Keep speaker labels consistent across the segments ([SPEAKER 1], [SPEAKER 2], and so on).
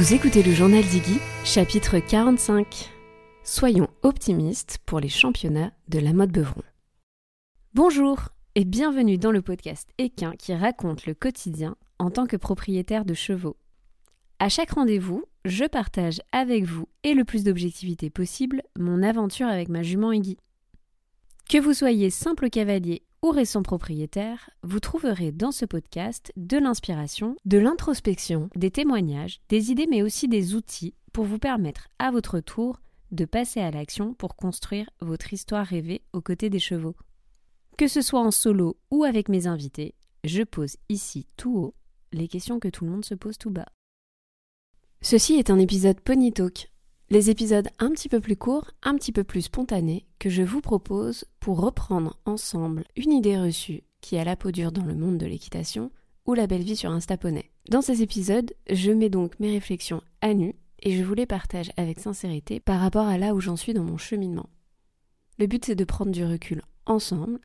[SPEAKER 1] Vous écoutez le journal d'Iggy, chapitre 45. Soyons optimistes pour les championnats de la mode Beuvron. Bonjour et bienvenue dans le podcast Équin qui raconte le quotidien en tant que propriétaire de chevaux. À chaque rendez-vous, je partage avec vous et le plus d'objectivité possible mon aventure avec ma jument Iggy. Que vous soyez simple cavalier ou récent propriétaire, vous trouverez dans ce podcast de l'inspiration, de l'introspection, des témoignages, des idées mais aussi des outils pour vous permettre à votre tour de passer à l'action pour construire votre histoire rêvée aux côtés des chevaux. Que ce soit en solo ou avec mes invités, je pose ici tout haut les questions que tout le monde se pose tout bas. Ceci est un épisode Pony Talk, les épisodes un petit peu plus courts, un petit peu plus spontanés, que je vous propose pour reprendre ensemble une idée reçue qui a la peau dure dans le monde de l'équitation ou la belle vie sur Instaponnet. Dans ces épisodes, je mets donc mes réflexions à nu et je vous les partage avec sincérité par rapport à là où j'en suis dans mon cheminement. Le but c'est de prendre du recul ensemble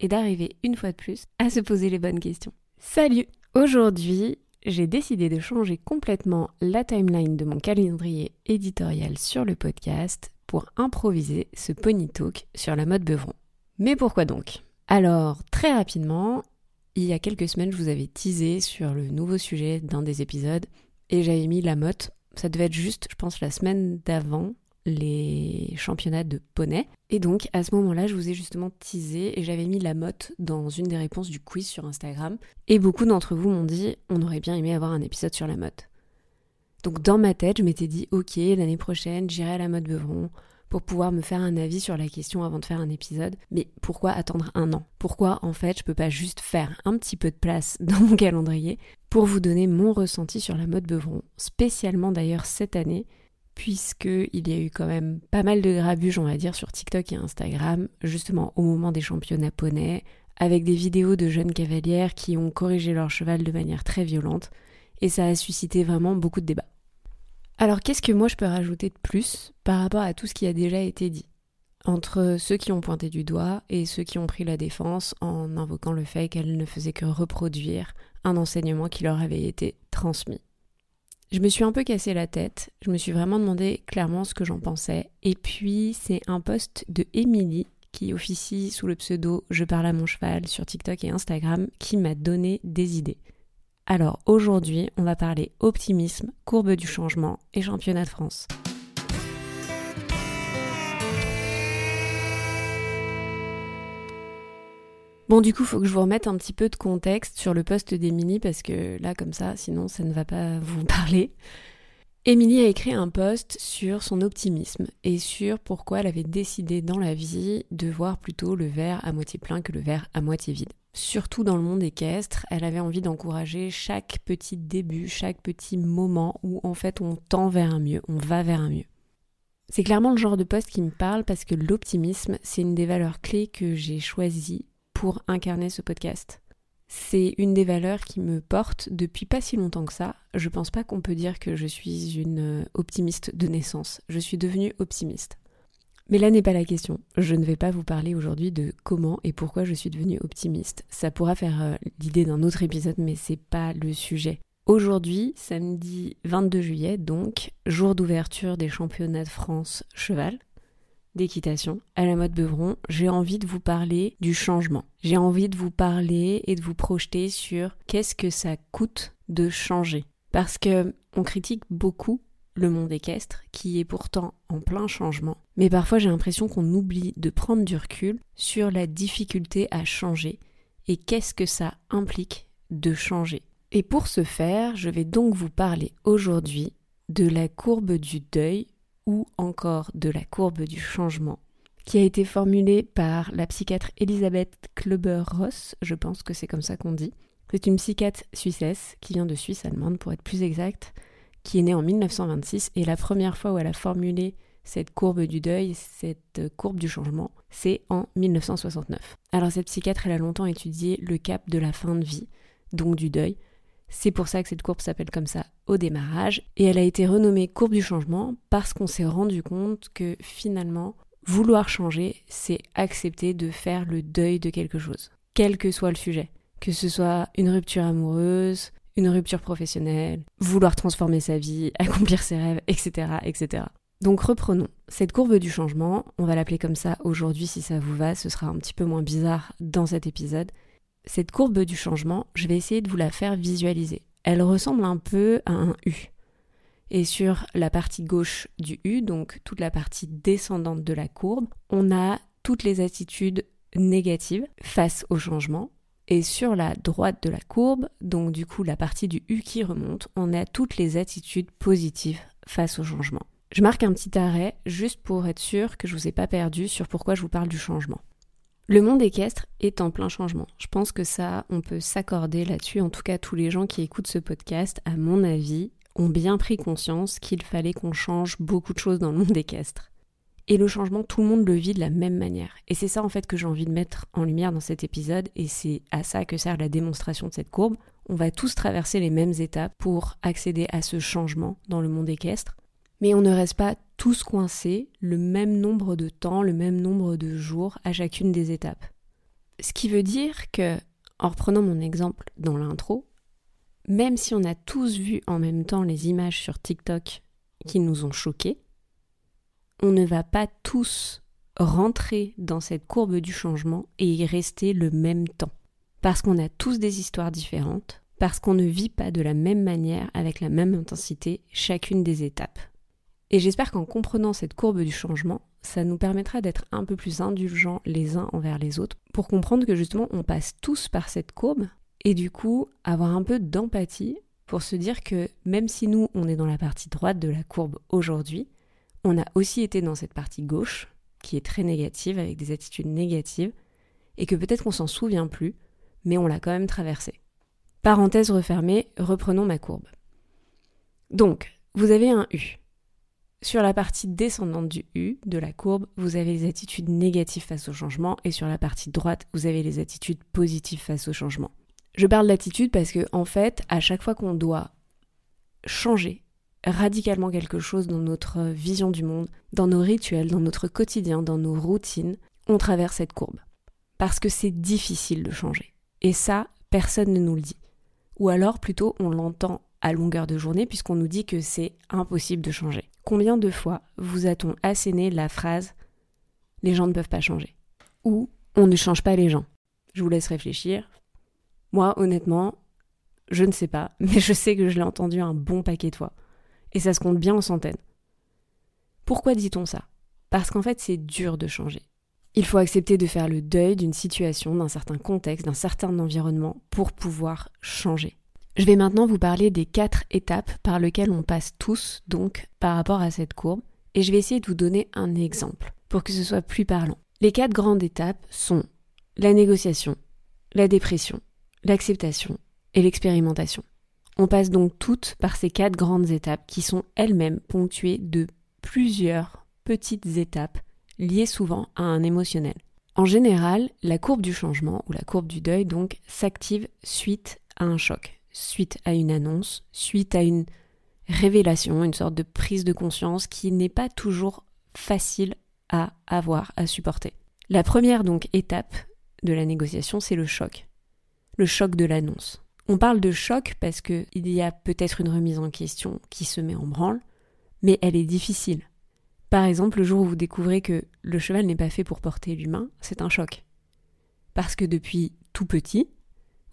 [SPEAKER 1] et d'arriver une fois de plus à se poser les bonnes questions. Salut Aujourd'hui, j'ai décidé de changer complètement la timeline de mon calendrier éditorial sur le podcast pour improviser ce pony talk sur la mode Beuvron. Mais pourquoi donc? Alors, très rapidement, il y a quelques semaines, je vous avais teasé sur le nouveau sujet d'un des épisodes et j'avais mis la motte. Ça devait être juste, je pense, la semaine d'avant les championnats de poney. Et donc à ce moment-là, je vous ai justement teasé et j'avais mis la motte dans une des réponses du quiz sur Instagram. Et beaucoup d'entre vous m'ont dit on aurait bien aimé avoir un épisode sur la motte. Donc dans ma tête, je m'étais dit ok, l'année prochaine, j'irai à la mode Beuvron pour pouvoir me faire un avis sur la question avant de faire un épisode. Mais pourquoi attendre un an? Pourquoi en fait je peux pas juste faire un petit peu de place dans mon calendrier pour vous donner mon ressenti sur la mode Beuvron, spécialement d'ailleurs cette année puisqu'il y a eu quand même pas mal de grabuges, on va dire, sur TikTok et Instagram, justement au moment des championnats poney, avec des vidéos de jeunes cavalières qui ont corrigé leur cheval de manière très violente, et ça a suscité vraiment beaucoup de débats. Alors qu'est-ce que moi je peux rajouter de plus par rapport à tout ce qui a déjà été dit? Entre ceux qui ont pointé du doigt et ceux qui ont pris la défense en invoquant le fait qu'elles ne faisaient que reproduire un enseignement qui leur avait été transmis. Je me suis un peu cassé la tête, je me suis vraiment demandé clairement ce que j'en pensais. Et puis c'est un post de Émilie qui officie sous le pseudo Je parle à mon cheval sur TikTok et Instagram qui m'a donné des idées. Alors aujourd'hui, on va parler optimisme, courbe du changement et championnat de France. Bon, du coup, il faut que je vous remette un petit peu de contexte sur le poste d'Emilie parce que là, comme ça, sinon, ça ne va pas vous parler. Émilie a écrit un post sur son optimisme et sur pourquoi elle avait décidé dans la vie de voir plutôt le verre à moitié plein que le verre à moitié vide. Surtout dans le monde équestre, elle avait envie d'encourager chaque petit début, chaque petit moment où en fait on tend vers un mieux, on va vers un mieux. C'est clairement le genre de poste qui me parle parce que l'optimisme, c'est une des valeurs clés que j'ai choisies pour incarner ce podcast. C'est une des valeurs qui me porte depuis pas si longtemps que ça. Je pense pas qu'on peut dire que je suis une euh, optimiste de naissance. Je suis devenue optimiste. Mais là n'est pas la question. Je ne vais pas vous parler aujourd'hui de comment et pourquoi je suis devenue optimiste. Ça pourra faire euh, l'idée d'un autre épisode, mais c'est pas le sujet. Aujourd'hui, samedi 22 juillet, donc, jour d'ouverture des championnats de France cheval, d'équitation à la mode Beuvron, j'ai envie de vous parler du changement. J'ai envie de vous parler et de vous projeter sur qu'est-ce que ça coûte de changer. Parce que on critique beaucoup le monde équestre qui est pourtant en plein changement. Mais parfois j'ai l'impression qu'on oublie de prendre du recul sur la difficulté à changer et qu'est-ce que ça implique de changer. Et pour ce faire, je vais donc vous parler aujourd'hui de la courbe du deuil ou encore de la courbe du changement, qui a été formulée par la psychiatre Elisabeth Klober-Ross, je pense que c'est comme ça qu'on dit. C'est une psychiatre suissesse qui vient de Suisse allemande pour être plus exact, qui est née en 1926 et la première fois où elle a formulé cette courbe du deuil, cette courbe du changement, c'est en 1969. Alors cette psychiatre, elle a longtemps étudié le cap de la fin de vie, donc du deuil, c'est pour ça que cette courbe s'appelle comme ça au démarrage. Et elle a été renommée courbe du changement parce qu'on s'est rendu compte que finalement, vouloir changer, c'est accepter de faire le deuil de quelque chose, quel que soit le sujet. Que ce soit une rupture amoureuse, une rupture professionnelle, vouloir transformer sa vie, accomplir ses rêves, etc., etc. Donc reprenons. Cette courbe du changement, on va l'appeler comme ça aujourd'hui si ça vous va, ce sera un petit peu moins bizarre dans cet épisode. Cette courbe du changement, je vais essayer de vous la faire visualiser. Elle ressemble un peu à un U. Et sur la partie gauche du U, donc toute la partie descendante de la courbe, on a toutes les attitudes négatives face au changement. Et sur la droite de la courbe, donc du coup la partie du U qui remonte, on a toutes les attitudes positives face au changement. Je marque un petit arrêt juste pour être sûr que je vous ai pas perdu sur pourquoi je vous parle du changement. Le monde équestre est en plein changement. Je pense que ça, on peut s'accorder là-dessus. En tout cas, tous les gens qui écoutent ce podcast, à mon avis, ont bien pris conscience qu'il fallait qu'on change beaucoup de choses dans le monde équestre. Et le changement, tout le monde le vit de la même manière. Et c'est ça en fait que j'ai envie de mettre en lumière dans cet épisode, et c'est à ça que sert la démonstration de cette courbe. On va tous traverser les mêmes étapes pour accéder à ce changement dans le monde équestre, mais on ne reste pas tous coincés le même nombre de temps, le même nombre de jours à chacune des étapes. Ce qui veut dire que, en reprenant mon exemple dans l'intro, même si on a tous vu en même temps les images sur TikTok qui nous ont choqués, on ne va pas tous rentrer dans cette courbe du changement et y rester le même temps. Parce qu'on a tous des histoires différentes, parce qu'on ne vit pas de la même manière, avec la même intensité, chacune des étapes. Et j'espère qu'en comprenant cette courbe du changement, ça nous permettra d'être un peu plus indulgents les uns envers les autres, pour comprendre que justement on passe tous par cette courbe, et du coup avoir un peu d'empathie pour se dire que même si nous on est dans la partie droite de la courbe aujourd'hui, on a aussi été dans cette partie gauche, qui est très négative, avec des attitudes négatives, et que peut-être qu'on s'en souvient plus, mais on l'a quand même traversée. Parenthèse refermée, reprenons ma courbe. Donc, vous avez un U. Sur la partie descendante du U, de la courbe, vous avez les attitudes négatives face au changement, et sur la partie droite, vous avez les attitudes positives face au changement. Je parle d'attitude parce que, en fait, à chaque fois qu'on doit changer radicalement quelque chose dans notre vision du monde, dans nos rituels, dans notre quotidien, dans nos routines, on traverse cette courbe. Parce que c'est difficile de changer. Et ça, personne ne nous le dit. Ou alors plutôt on l'entend à longueur de journée puisqu'on nous dit que c'est impossible de changer. Combien de fois vous a-t-on asséné la phrase les gens ne peuvent pas changer Ou on ne change pas les gens Je vous laisse réfléchir. Moi, honnêtement, je ne sais pas, mais je sais que je l'ai entendu un bon paquet de fois et ça se compte bien en centaines. Pourquoi dit-on ça? Parce qu'en fait c'est dur de changer. Il faut accepter de faire le deuil d'une situation, d'un certain contexte, d'un certain environnement pour pouvoir changer. Je vais maintenant vous parler des quatre étapes par lesquelles on passe tous, donc, par rapport à cette courbe, et je vais essayer de vous donner un exemple pour que ce soit plus parlant. Les quatre grandes étapes sont la négociation, la dépression, l'acceptation et l'expérimentation. On passe donc toutes par ces quatre grandes étapes qui sont elles-mêmes ponctuées de plusieurs petites étapes liées souvent à un émotionnel. En général, la courbe du changement ou la courbe du deuil donc s'active suite à un choc, suite à une annonce, suite à une révélation, une sorte de prise de conscience qui n'est pas toujours facile à avoir, à supporter. La première donc étape de la négociation, c'est le choc. Le choc de l'annonce. On parle de choc parce qu'il y a peut-être une remise en question qui se met en branle, mais elle est difficile. Par exemple, le jour où vous découvrez que le cheval n'est pas fait pour porter l'humain, c'est un choc. Parce que depuis tout petit,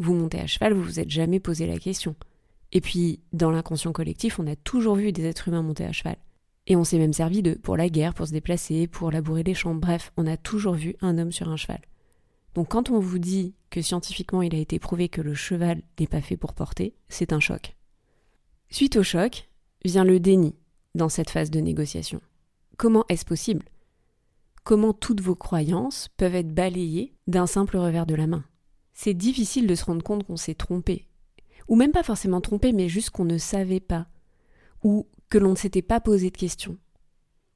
[SPEAKER 1] vous montez à cheval, vous vous êtes jamais posé la question. Et puis, dans l'inconscient collectif, on a toujours vu des êtres humains monter à cheval. Et on s'est même servi de pour la guerre, pour se déplacer, pour labourer les champs, bref, on a toujours vu un homme sur un cheval. Donc quand on vous dit que scientifiquement il a été prouvé que le cheval n'est pas fait pour porter, c'est un choc. Suite au choc, vient le déni dans cette phase de négociation. Comment est-ce possible? Comment toutes vos croyances peuvent être balayées d'un simple revers de la main? C'est difficile de se rendre compte qu'on s'est trompé. Ou même pas forcément trompé, mais juste qu'on ne savait pas. Ou que l'on ne s'était pas posé de questions.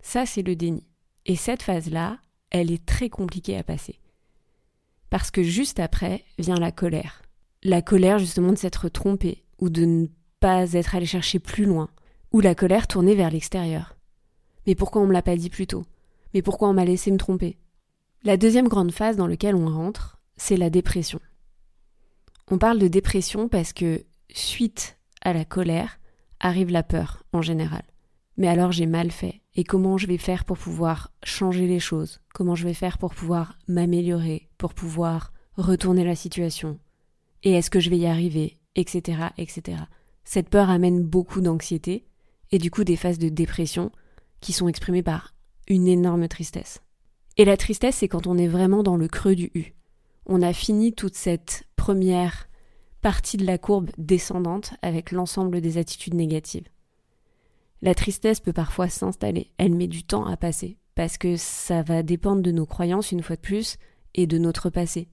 [SPEAKER 1] Ça, c'est le déni. Et cette phase-là, elle est très compliquée à passer. Parce que juste après vient la colère. La colère justement de s'être trompé, ou de ne pas être allé chercher plus loin, ou la colère tournée vers l'extérieur. Mais pourquoi on me l'a pas dit plus tôt? Mais pourquoi on m'a laissé me tromper? La deuxième grande phase dans laquelle on rentre, c'est la dépression. On parle de dépression parce que suite à la colère, arrive la peur en général. Mais alors j'ai mal fait. Et comment je vais faire pour pouvoir changer les choses? Comment je vais faire pour pouvoir m'améliorer, pour pouvoir retourner la situation? Et est-ce que je vais y arriver? Etc. etc. Cette peur amène beaucoup d'anxiété et du coup des phases de dépression qui sont exprimées par une énorme tristesse. Et la tristesse, c'est quand on est vraiment dans le creux du U. On a fini toute cette première partie de la courbe descendante avec l'ensemble des attitudes négatives. La tristesse peut parfois s'installer, elle met du temps à passer, parce que ça va dépendre de nos croyances une fois de plus et de notre passé.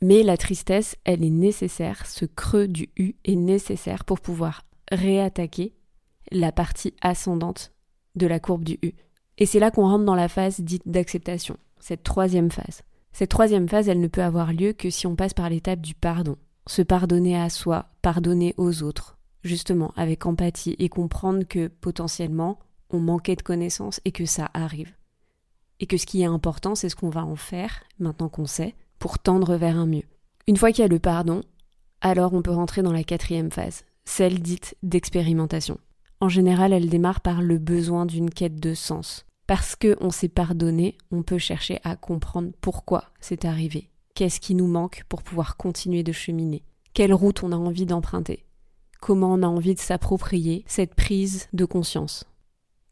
[SPEAKER 1] Mais la tristesse, elle est nécessaire, ce creux du U est nécessaire pour pouvoir réattaquer la partie ascendante de la courbe du U. Et c'est là qu'on rentre dans la phase dite d'acceptation, cette troisième phase. Cette troisième phase, elle ne peut avoir lieu que si on passe par l'étape du pardon. Se pardonner à soi, pardonner aux autres, justement avec empathie et comprendre que potentiellement on manquait de connaissances et que ça arrive. Et que ce qui est important, c'est ce qu'on va en faire, maintenant qu'on sait, pour tendre vers un mieux. Une fois qu'il y a le pardon, alors on peut rentrer dans la quatrième phase, celle dite d'expérimentation. En général, elle démarre par le besoin d'une quête de sens. Parce qu'on s'est pardonné, on peut chercher à comprendre pourquoi c'est arrivé. Qu'est-ce qui nous manque pour pouvoir continuer de cheminer? Quelle route on a envie d'emprunter? Comment on a envie de s'approprier cette prise de conscience?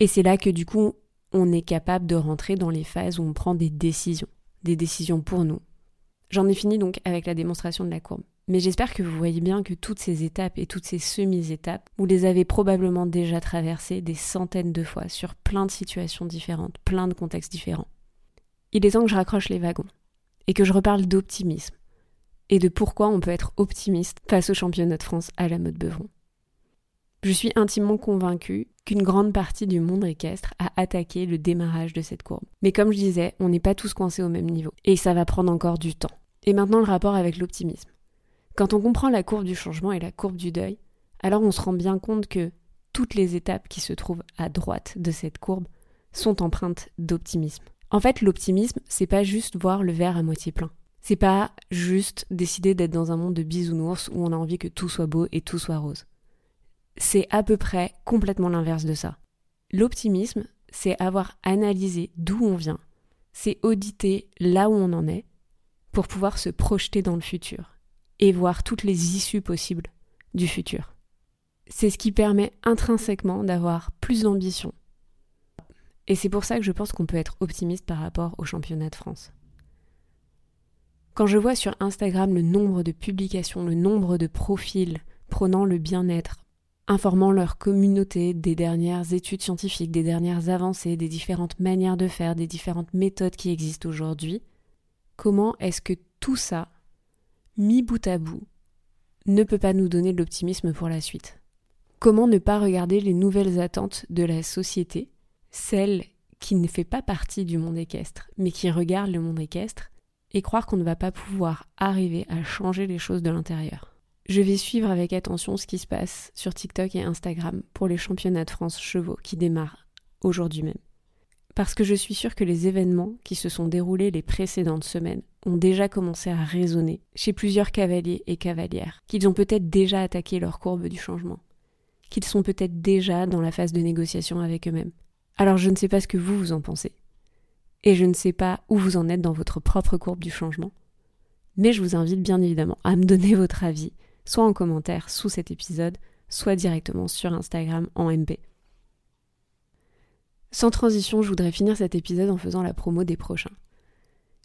[SPEAKER 1] Et c'est là que du coup, on est capable de rentrer dans les phases où on prend des décisions, des décisions pour nous. J'en ai fini donc avec la démonstration de la courbe. Mais j'espère que vous voyez bien que toutes ces étapes et toutes ces semi-étapes, vous les avez probablement déjà traversées des centaines de fois sur plein de situations différentes, plein de contextes différents. Il est temps que je raccroche les wagons et que je reparle d'optimisme, et de pourquoi on peut être optimiste face au championnat de France à la mode Beuvron. Je suis intimement convaincue qu'une grande partie du monde équestre a attaqué le démarrage de cette courbe. Mais comme je disais, on n'est pas tous coincés au même niveau, et ça va prendre encore du temps. Et maintenant le rapport avec l'optimisme. Quand on comprend la courbe du changement et la courbe du deuil, alors on se rend bien compte que toutes les étapes qui se trouvent à droite de cette courbe sont empreintes d'optimisme. En fait, l'optimisme, c'est pas juste voir le verre à moitié plein. C'est pas juste décider d'être dans un monde de bisounours où on a envie que tout soit beau et tout soit rose. C'est à peu près complètement l'inverse de ça. L'optimisme, c'est avoir analysé d'où on vient, c'est auditer là où on en est pour pouvoir se projeter dans le futur et voir toutes les issues possibles du futur. C'est ce qui permet intrinsèquement d'avoir plus d'ambition. Et c'est pour ça que je pense qu'on peut être optimiste par rapport au championnat de France. Quand je vois sur Instagram le nombre de publications, le nombre de profils prônant le bien-être, informant leur communauté des dernières études scientifiques, des dernières avancées, des différentes manières de faire, des différentes méthodes qui existent aujourd'hui, comment est-ce que tout ça, mis bout à bout, ne peut pas nous donner de l'optimisme pour la suite Comment ne pas regarder les nouvelles attentes de la société, celles qui ne fait pas partie du monde équestre, mais qui regarde le monde équestre, et croire qu'on ne va pas pouvoir arriver à changer les choses de l'intérieur? Je vais suivre avec attention ce qui se passe sur TikTok et Instagram pour les championnats de France chevaux qui démarrent aujourd'hui même. Parce que je suis sûre que les événements qui se sont déroulés les précédentes semaines ont déjà commencé à résonner chez plusieurs cavaliers et cavalières, qu'ils ont peut-être déjà attaqué leur courbe du changement, qu'ils sont peut-être déjà dans la phase de négociation avec eux-mêmes. Alors je ne sais pas ce que vous vous en pensez et je ne sais pas où vous en êtes dans votre propre courbe du changement. Mais je vous invite bien évidemment à me donner votre avis, soit en commentaire sous cet épisode, soit directement sur Instagram en MP. Sans transition, je voudrais finir cet épisode en faisant la promo des prochains.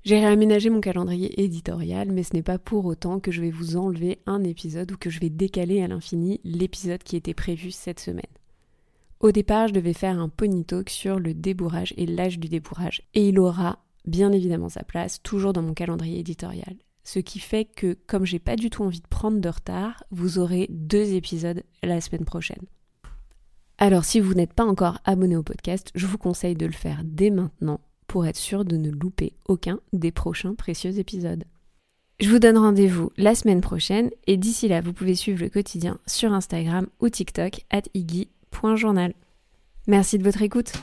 [SPEAKER 1] J'ai réaménagé mon calendrier éditorial, mais ce n'est pas pour autant que je vais vous enlever un épisode ou que je vais décaler à l'infini l'épisode qui était prévu cette semaine. Au départ, je devais faire un pony talk sur le débourrage et l'âge du débourrage, et il aura bien évidemment sa place, toujours dans mon calendrier éditorial. Ce qui fait que, comme j'ai pas du tout envie de prendre de retard, vous aurez deux épisodes la semaine prochaine. Alors, si vous n'êtes pas encore abonné au podcast, je vous conseille de le faire dès maintenant pour être sûr de ne louper aucun des prochains précieux épisodes. Je vous donne rendez-vous la semaine prochaine et d'ici là, vous pouvez suivre le quotidien sur Instagram ou TikTok at Iggy journal. Merci de votre écoute.